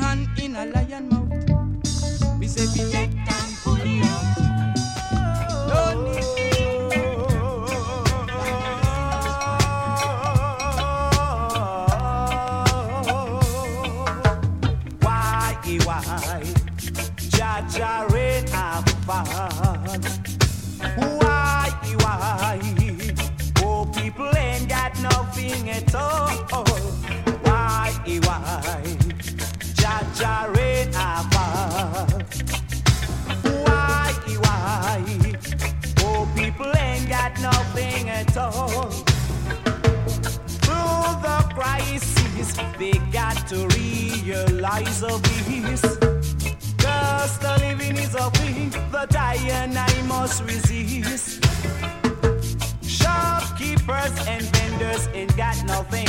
hand in a lion mouth. We say we take time for the out. No. Why? Why? Why? Oh, people ain't got nothing at all. battle. Through the crisis, they got to realize of this. Cause the living is a thing that I and I must resist. Shopkeepers and vendors ain't got nothing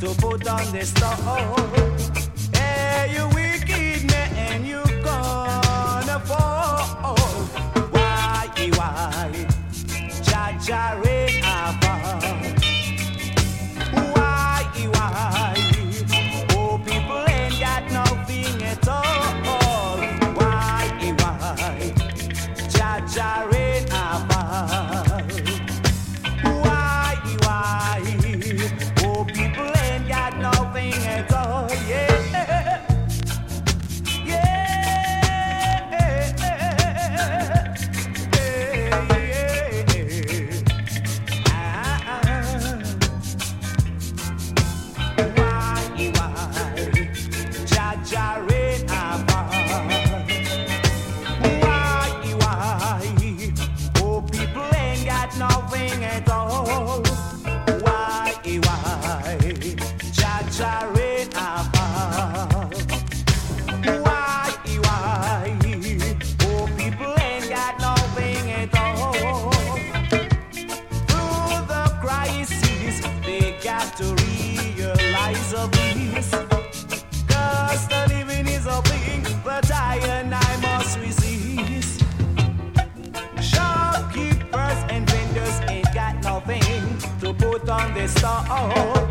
to put on their store. Hey, you wicked man, you gonna fall. Why, why? Jah Jah stall. Hey,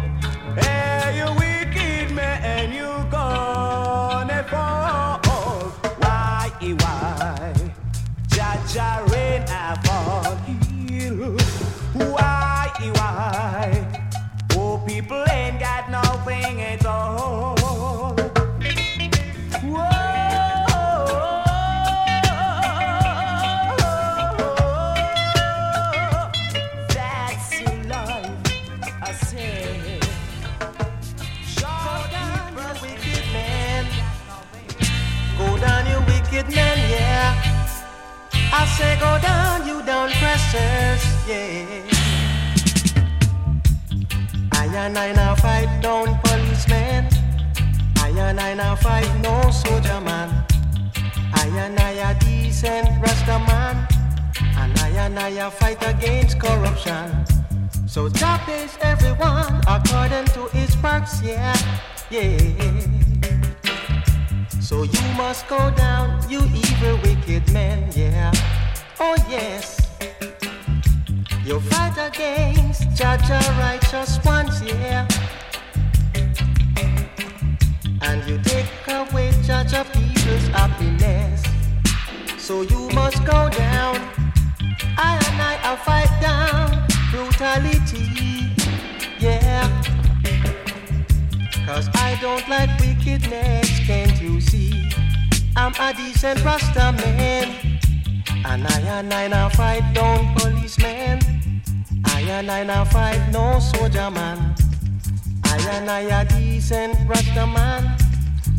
decent Rasta man.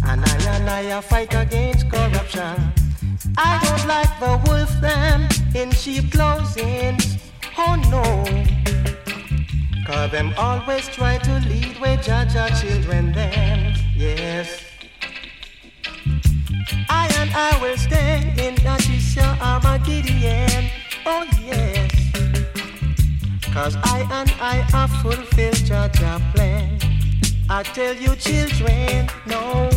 And I and I fight against corruption. I don't like the wolf them in sheep clothing. Oh no. Cause them always try to lead where judge our children them. Yes. I and I will stand in Yadisha Armageddon. Oh yes. Cause I and I have fulfilled Jah Jah plan. I tell you children, no.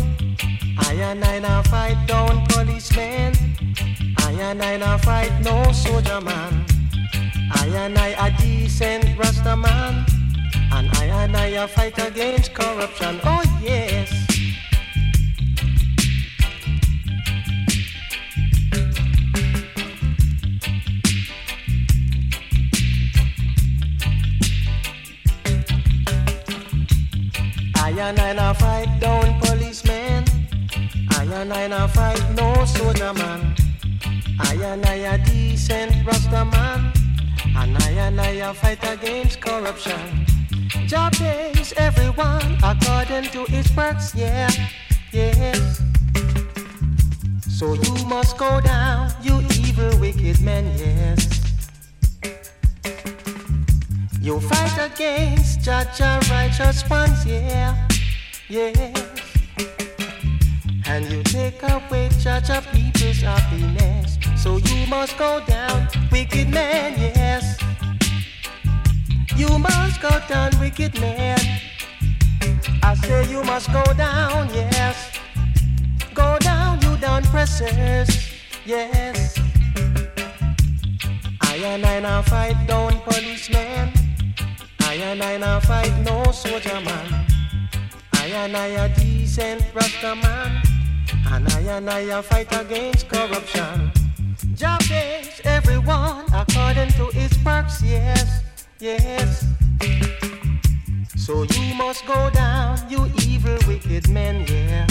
I and I now fight down policemen. I and I now fight no soldier man. I and I a decent Rasta man. And I and I a fight against corruption. Oh yes. And I now fight down policemen. I and I now fight no soldier man. I and I a decent Rasta man. And I and I a fight against corruption. Job pays everyone according to his works, yeah, yes. So you must go down, you evil wicked men, yes. You fight against judge a righteous ones, yeah, yes. And you take away judge of people's happiness. So you must go down, wicked man, yes. You must go down, wicked man. I say you must go down, yes. Go down, you down pressers, yes. I and I now fight down policemen. I and I now fight no soldier man. And I a decent Rasta man. And I and I a fight against corruption. Job pays everyone according to his works, yes, yes. So you must go down, you evil wicked men, yeah.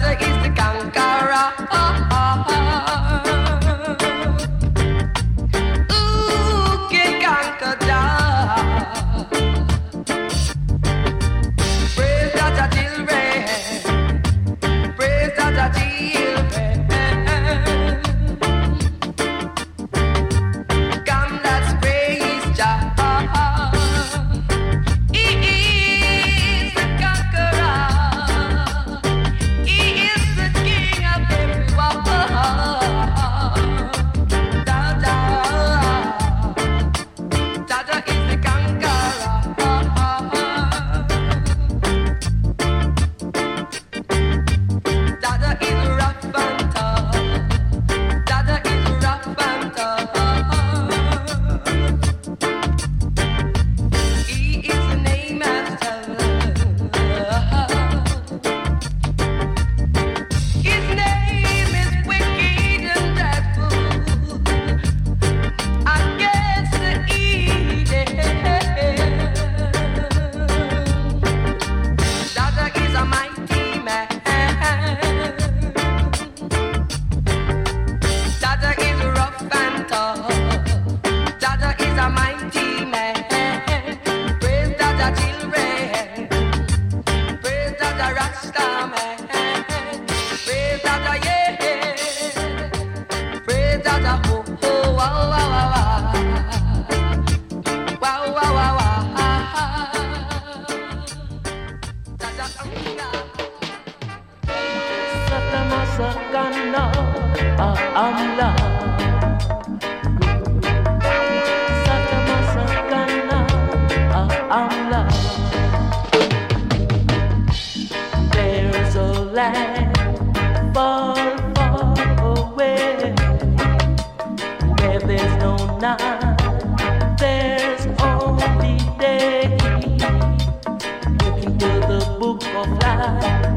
राजा की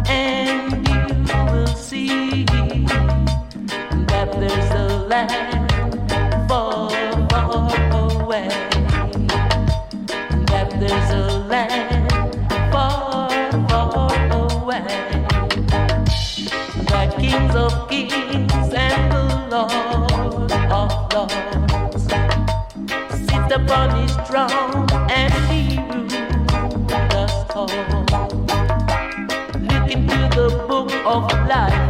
and you will see that there's a land far, far away. That there's a land far, far away. That kings of kings and the Lord of lords sits upon his throne. of life.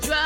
drive.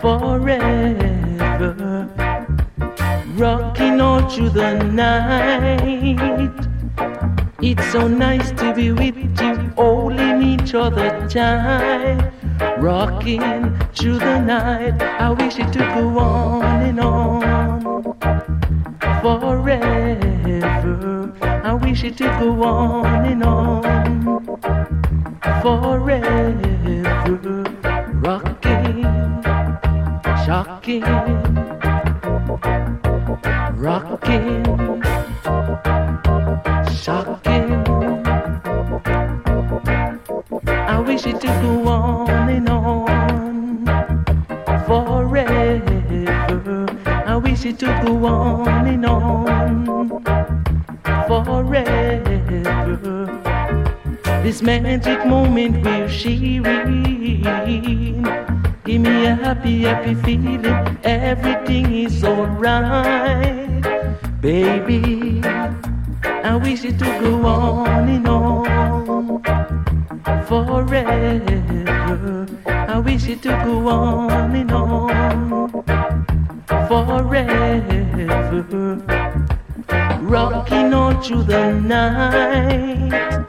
forever. Rocking all through the night. It's so nice to be with you, holding each other tight rocking through the night. I wish it to go on and on forever. I wish it to go on and on forever shocking, rocking, shocking. I wish it to go on and on forever. I wish it to go on and on forever. This magic moment will she happy, happy feeling. Everything is alright, baby. I wish it to go on and on forever. I wish it to go on and on forever. Rocking on through the night.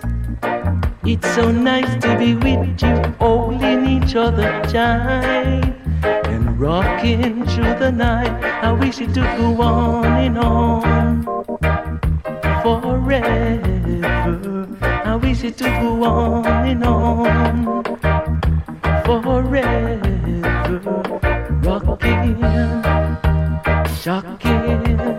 It's so nice to be with you, holding each other tight rocking through the night. I wish it to go on and on forever. I wish it to go on and on forever. Rocking, shocking,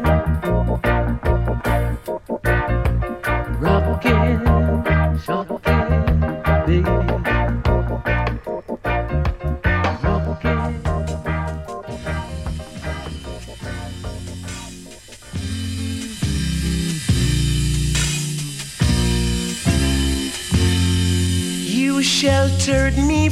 sheltered me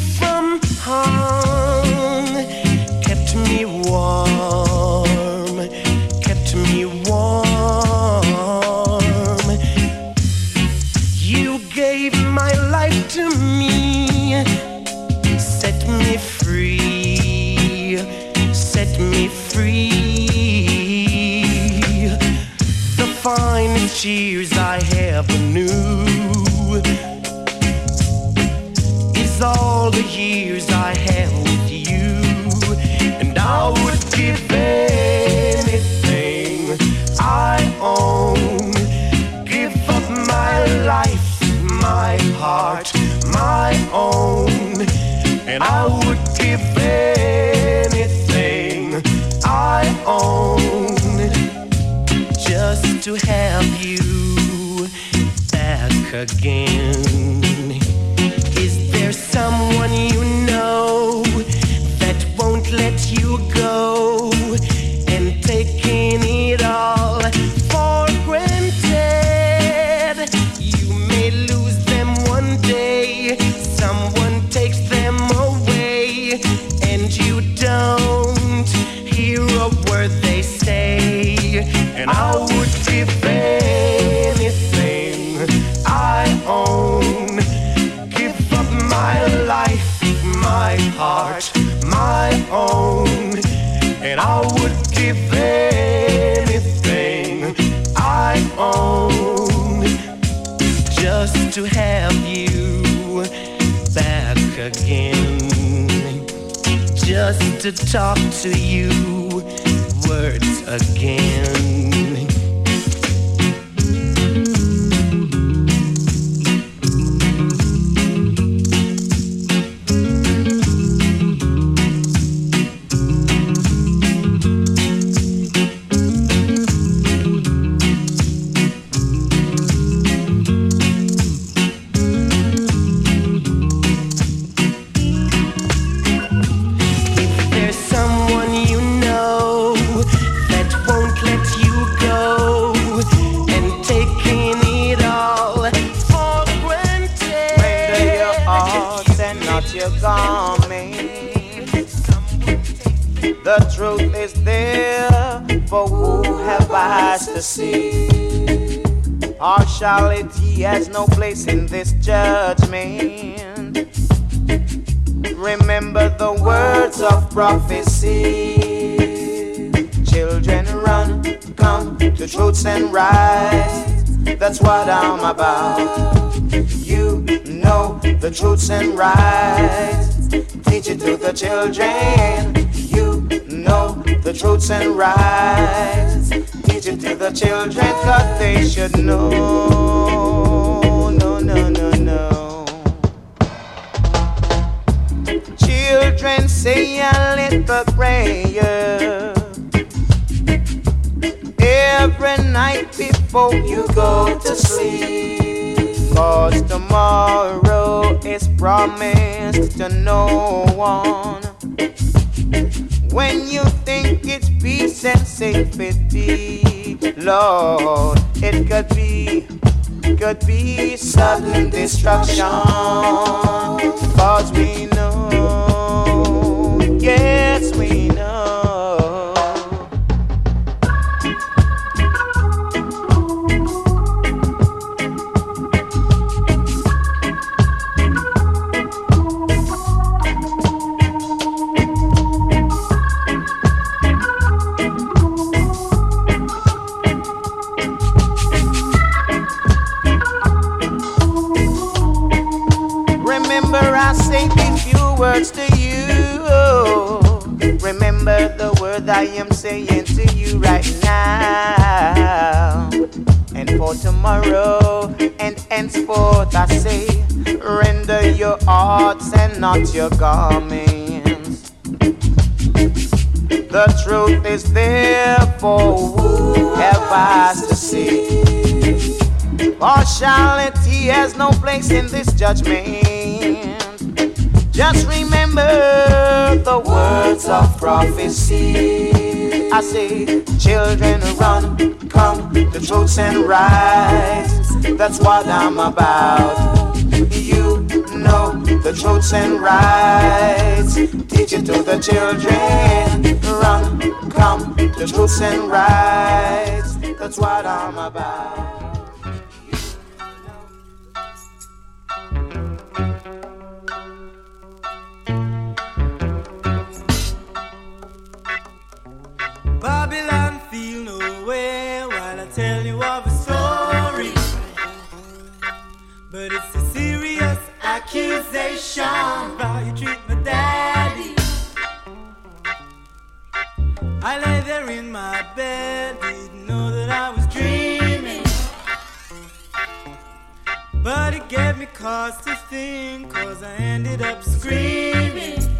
to talk to you words again. Partiality has no place in this judgment. Remember the words of prophecy. Children run, come to truths and rights. That's what I'm about. You know the truths and rights. Teach it to the children. You know the truths and rights teach it to the children cause they should know. No, no, no, no. Children say a little prayer every night before you go to sleep. Cause tomorrow is promised to no one. When you think it's peace and safety. Lord, it could be, could be sudden destruction. Cause we know, yes, we know. Remember the word I am saying to you right now. And for tomorrow and henceforth, I say, render your hearts and not your garments. The truth is there for who have to see. Partiality has no place in this judgment. Just remember the words of prophecy. I say, children, run, come, the truths and rights. That's what I'm about. You know the truths and rights. Teach it to the children. Run, come, the truths and rights. That's what I'm about. Accusation how you treat my daddy. I lay there in my bed, didn't know that I was dreaming. But it gave me cause to think, cause I ended up screaming.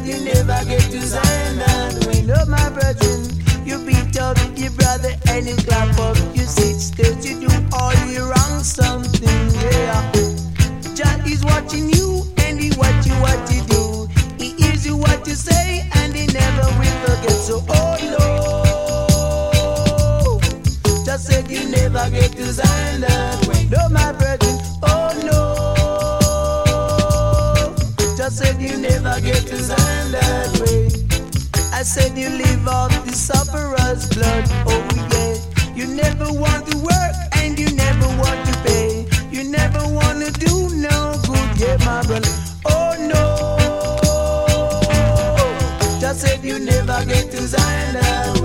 if you never get to Zion. we know my brethren, you beat up your brother and you clap up, you sit still, you do all you wrong something. Yeah, Jah is watching you and he watch you what you do. He hears you what you say and he never will forget. So oh Lord, just said you never get to Zion. we know my brethren. get designed that way. I said you live off the sufferer's blood, oh yeah. You never want to work and you never want to pay. You never want to do no good, yeah, my brother. Oh no. Just said you never get designed that way.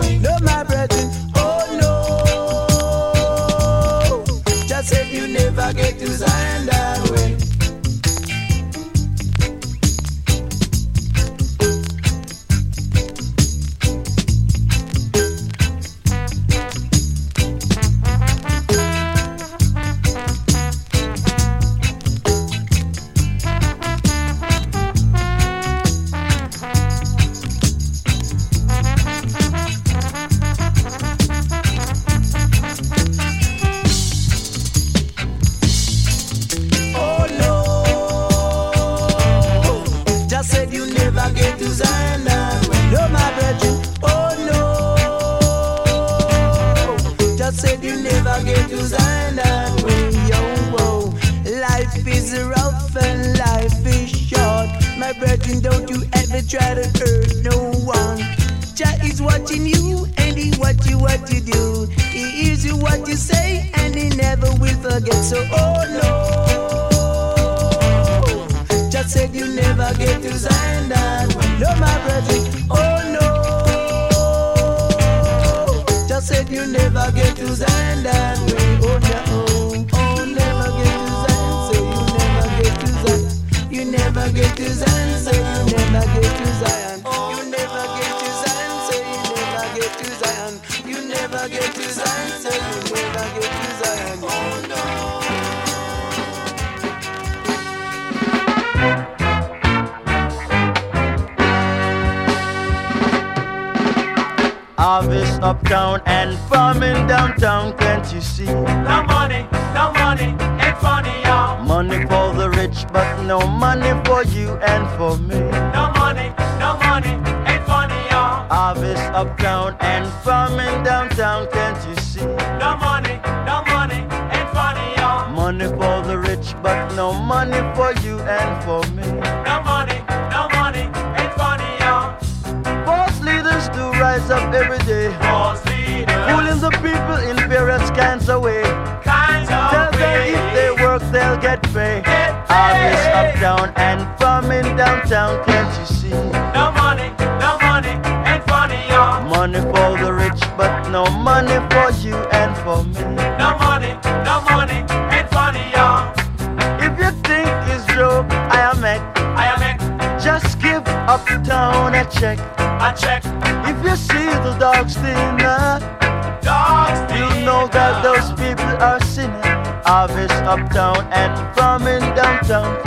no money for you and for me. No money, no money, ain't funny, y'all. False leaders do rise up every day. False leaders. Fooling the people in various kinds of ways. Kinds of Tell way. them if they work, they'll get paid. Get paid. Up down and farming downtown, can't you see? check. I check. If you see the dogs dinner, dogs you know that those people are sinning. Office uptown and farming downtown.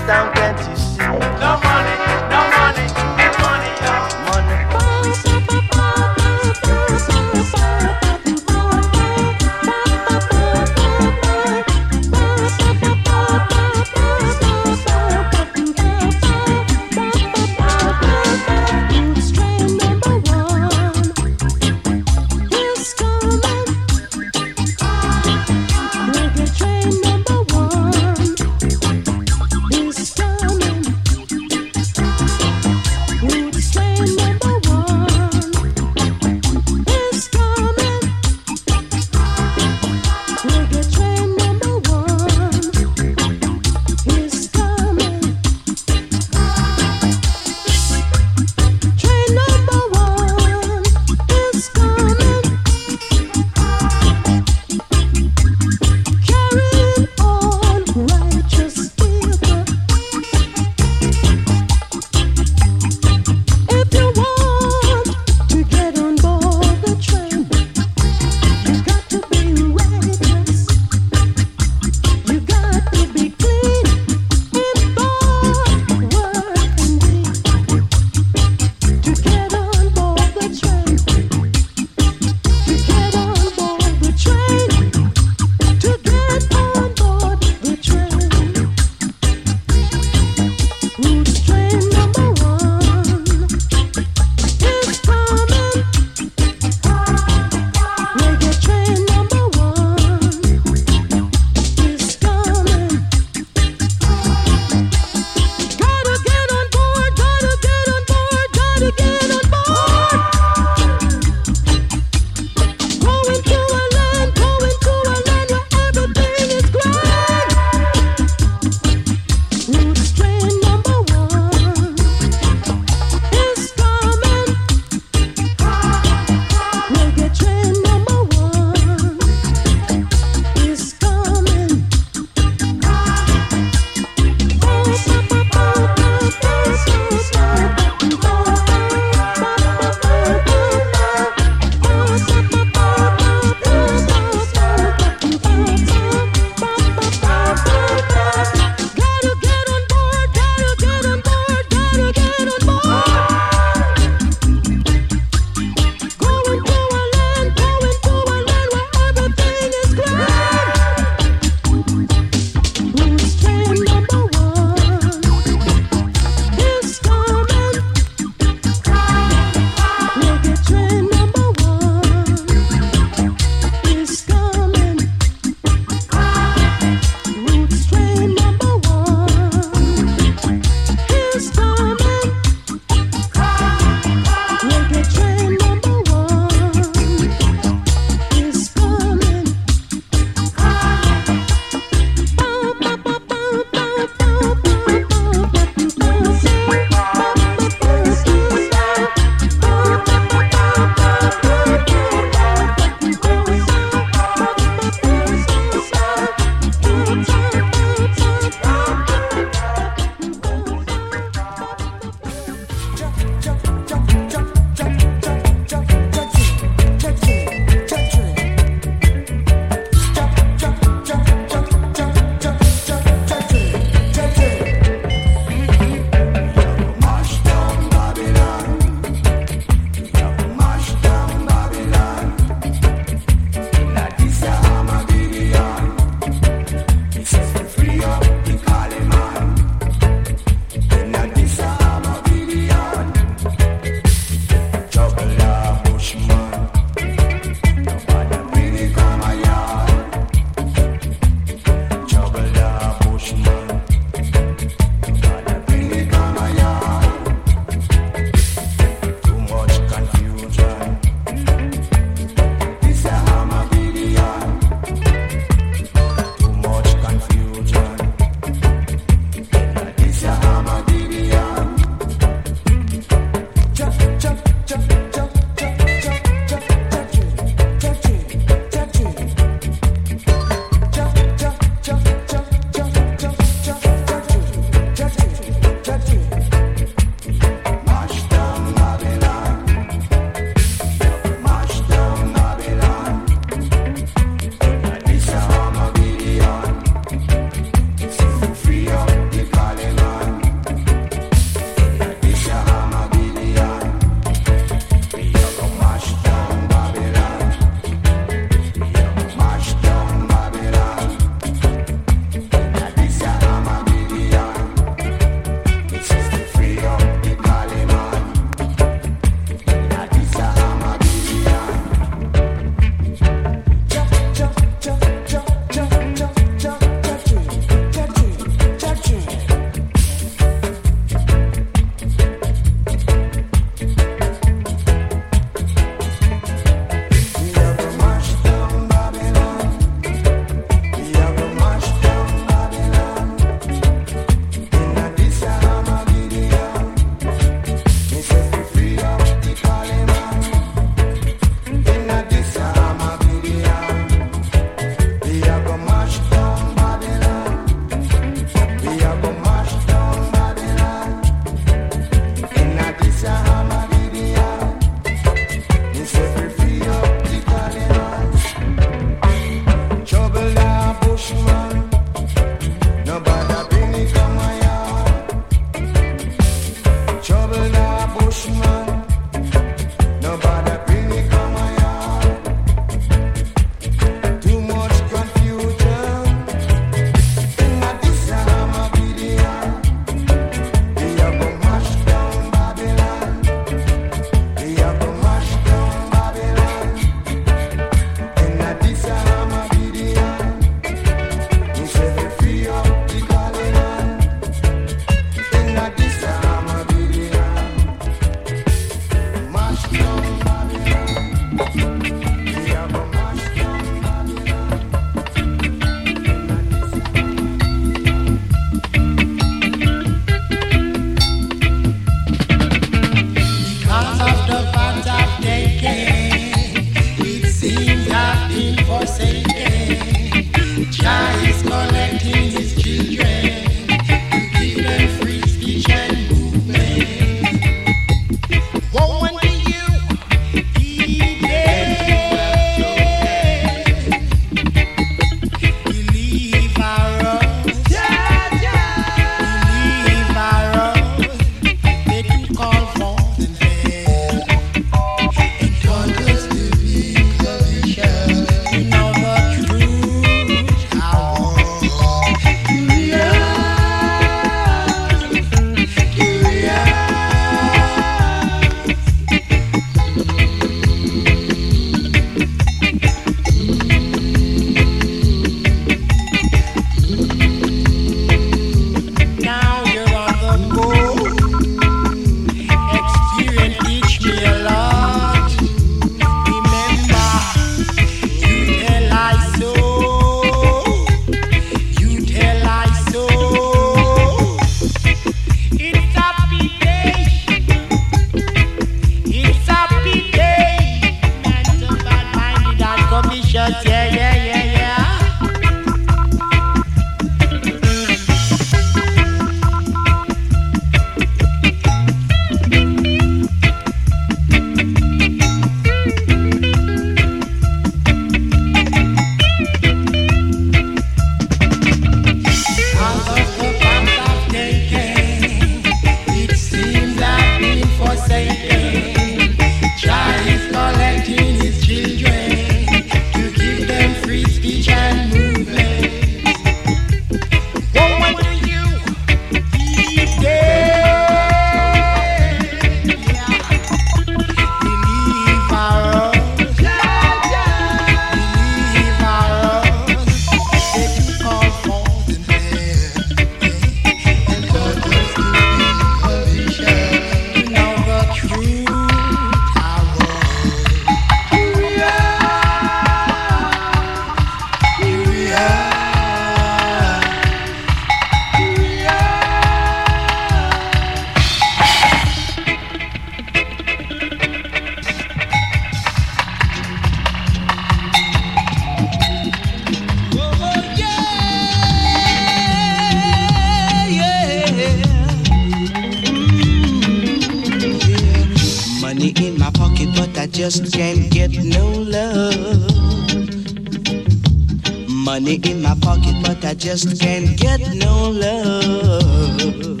Just can't get no love.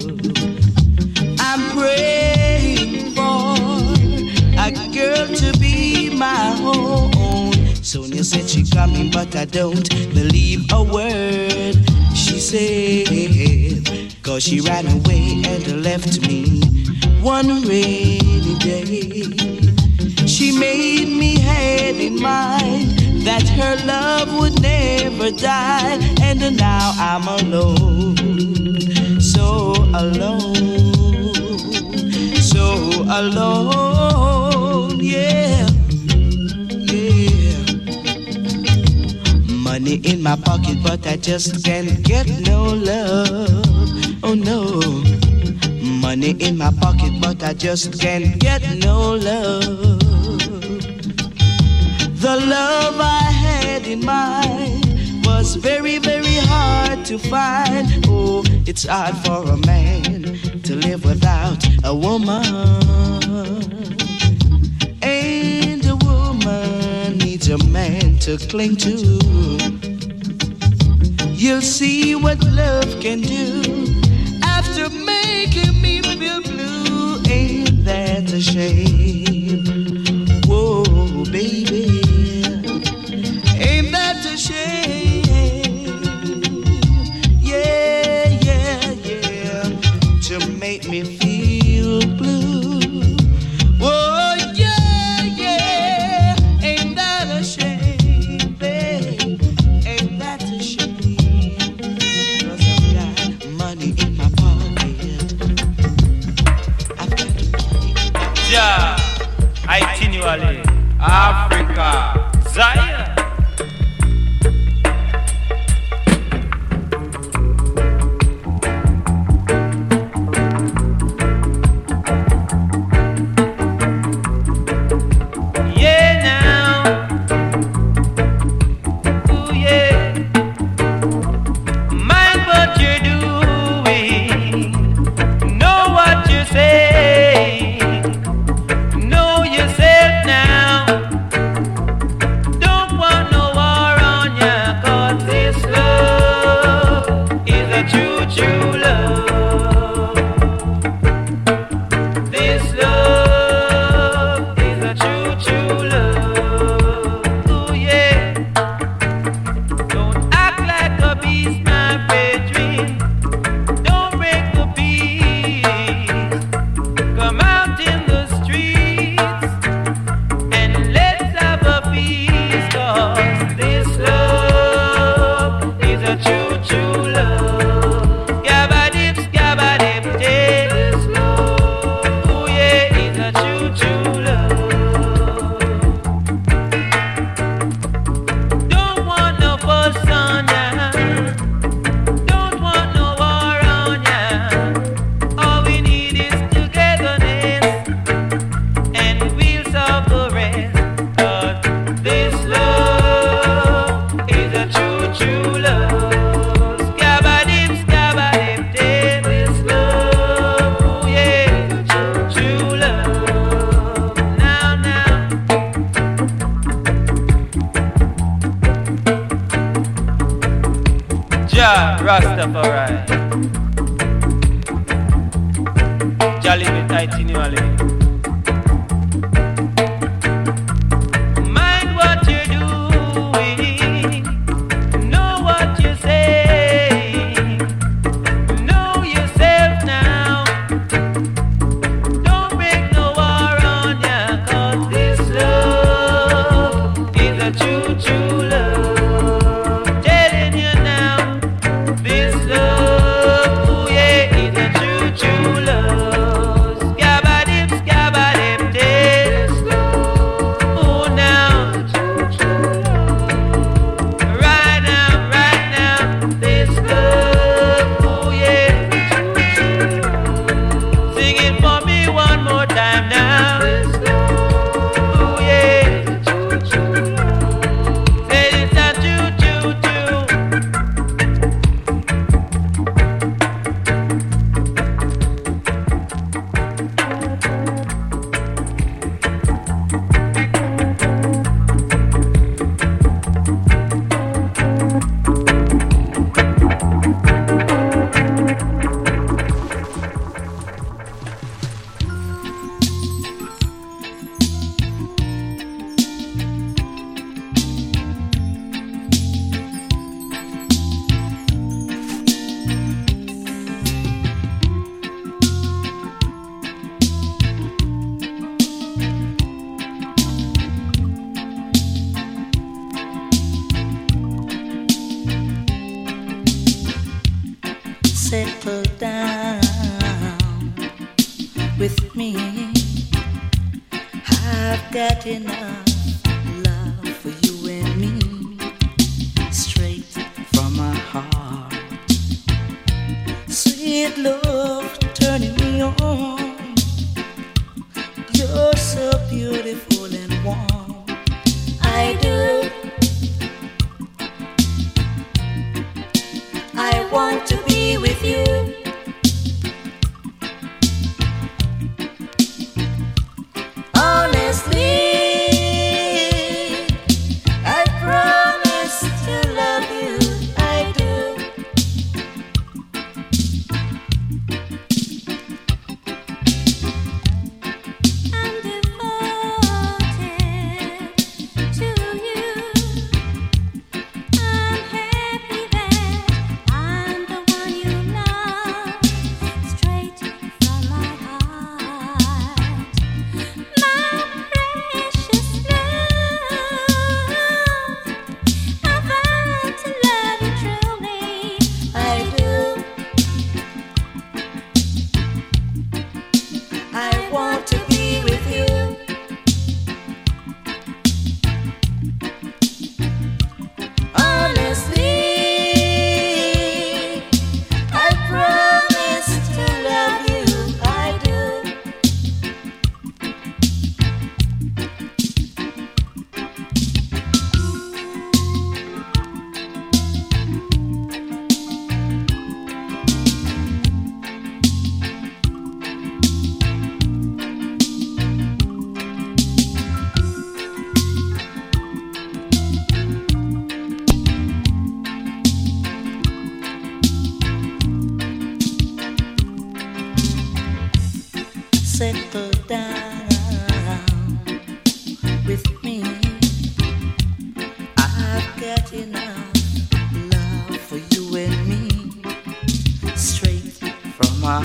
I'm praying for a girl to be my own. Sonia said she coming, but I don't believe a word she said. Cause she ran away and left me one rainy day. She made me had in mind that her love would never die, and now I'm alone, so alone, so alone, yeah, yeah. Money in my pocket, but I just can't get no love. Oh no. Money in my pocket, but I just can't get no love. The love I had in mind was very, very hard to find. Oh, it's hard for a man to live without a woman. And a woman needs a man to cling to. You'll see what love can do after making me feel blue. Ain't that a shame? Whoa, baby. I do. I want to be with you.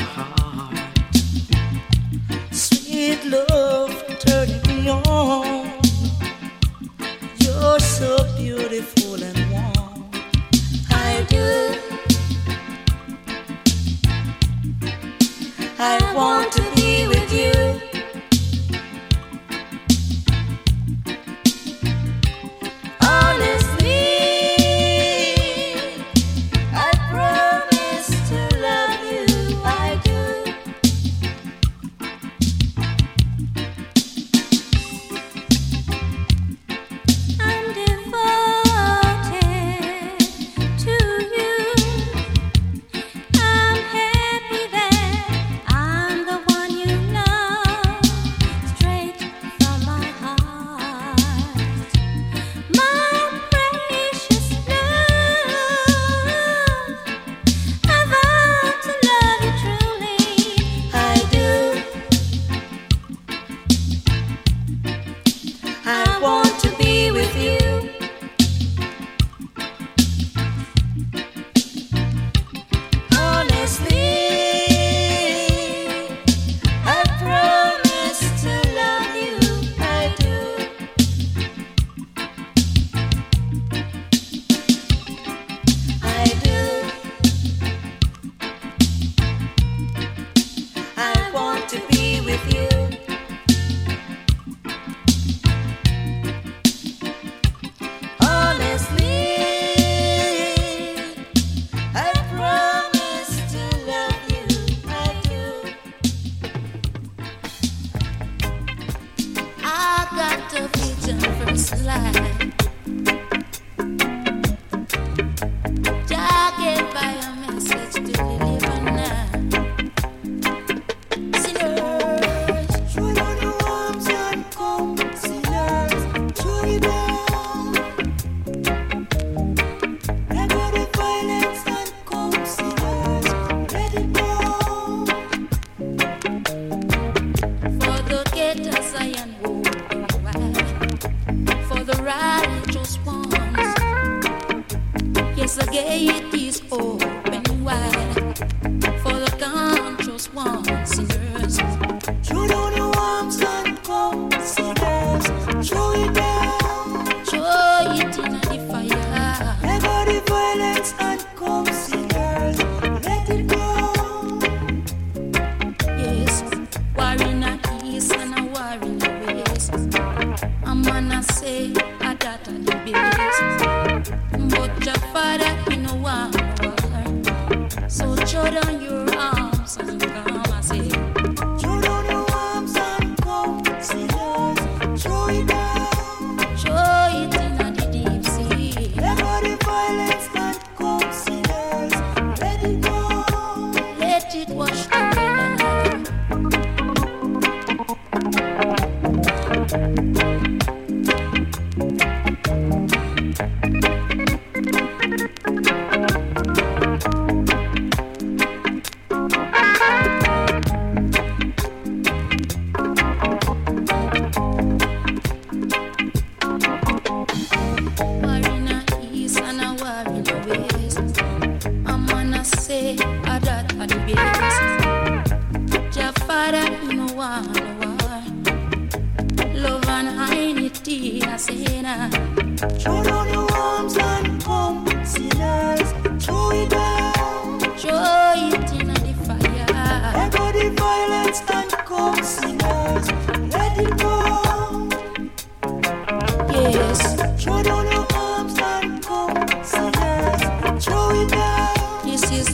Heart.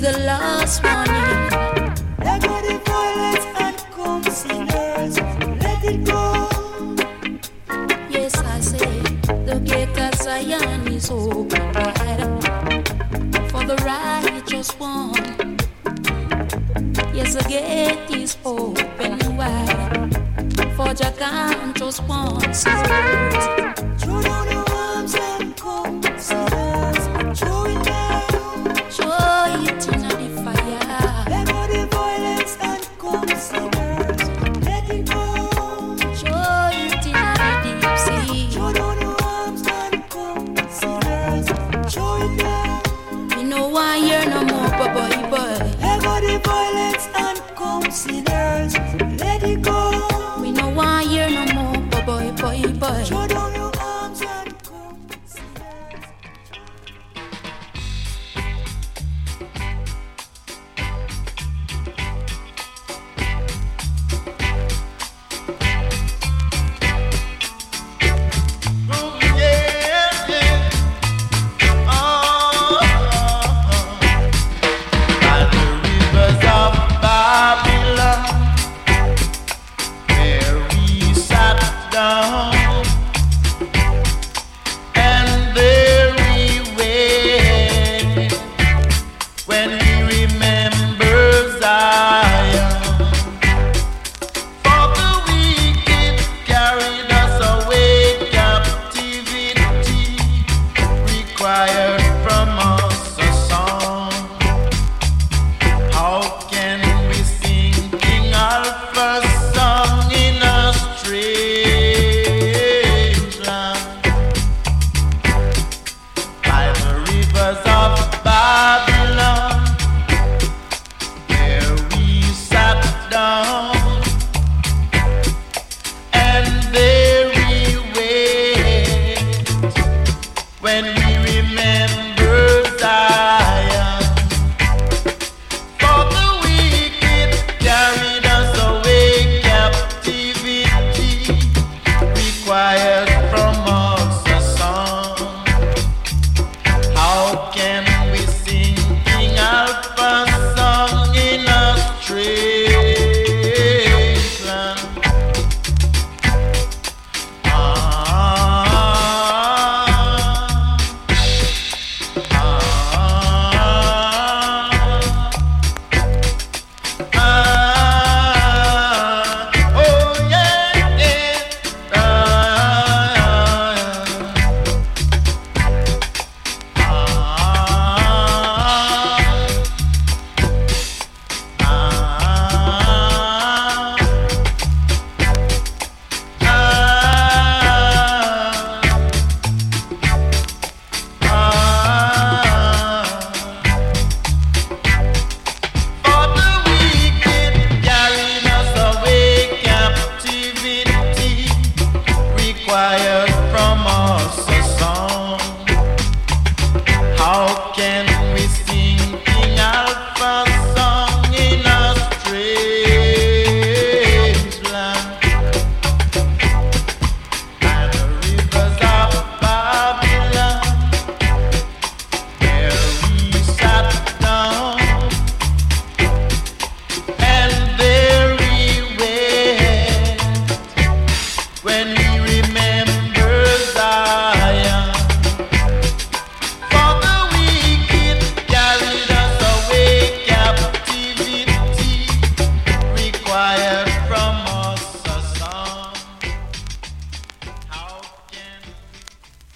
the last warning. Let go the violence and come. Let it go. Yes, I say the gate of Zion is open wide for the righteous one. Yes, the gate is open wide for Jah can't just want.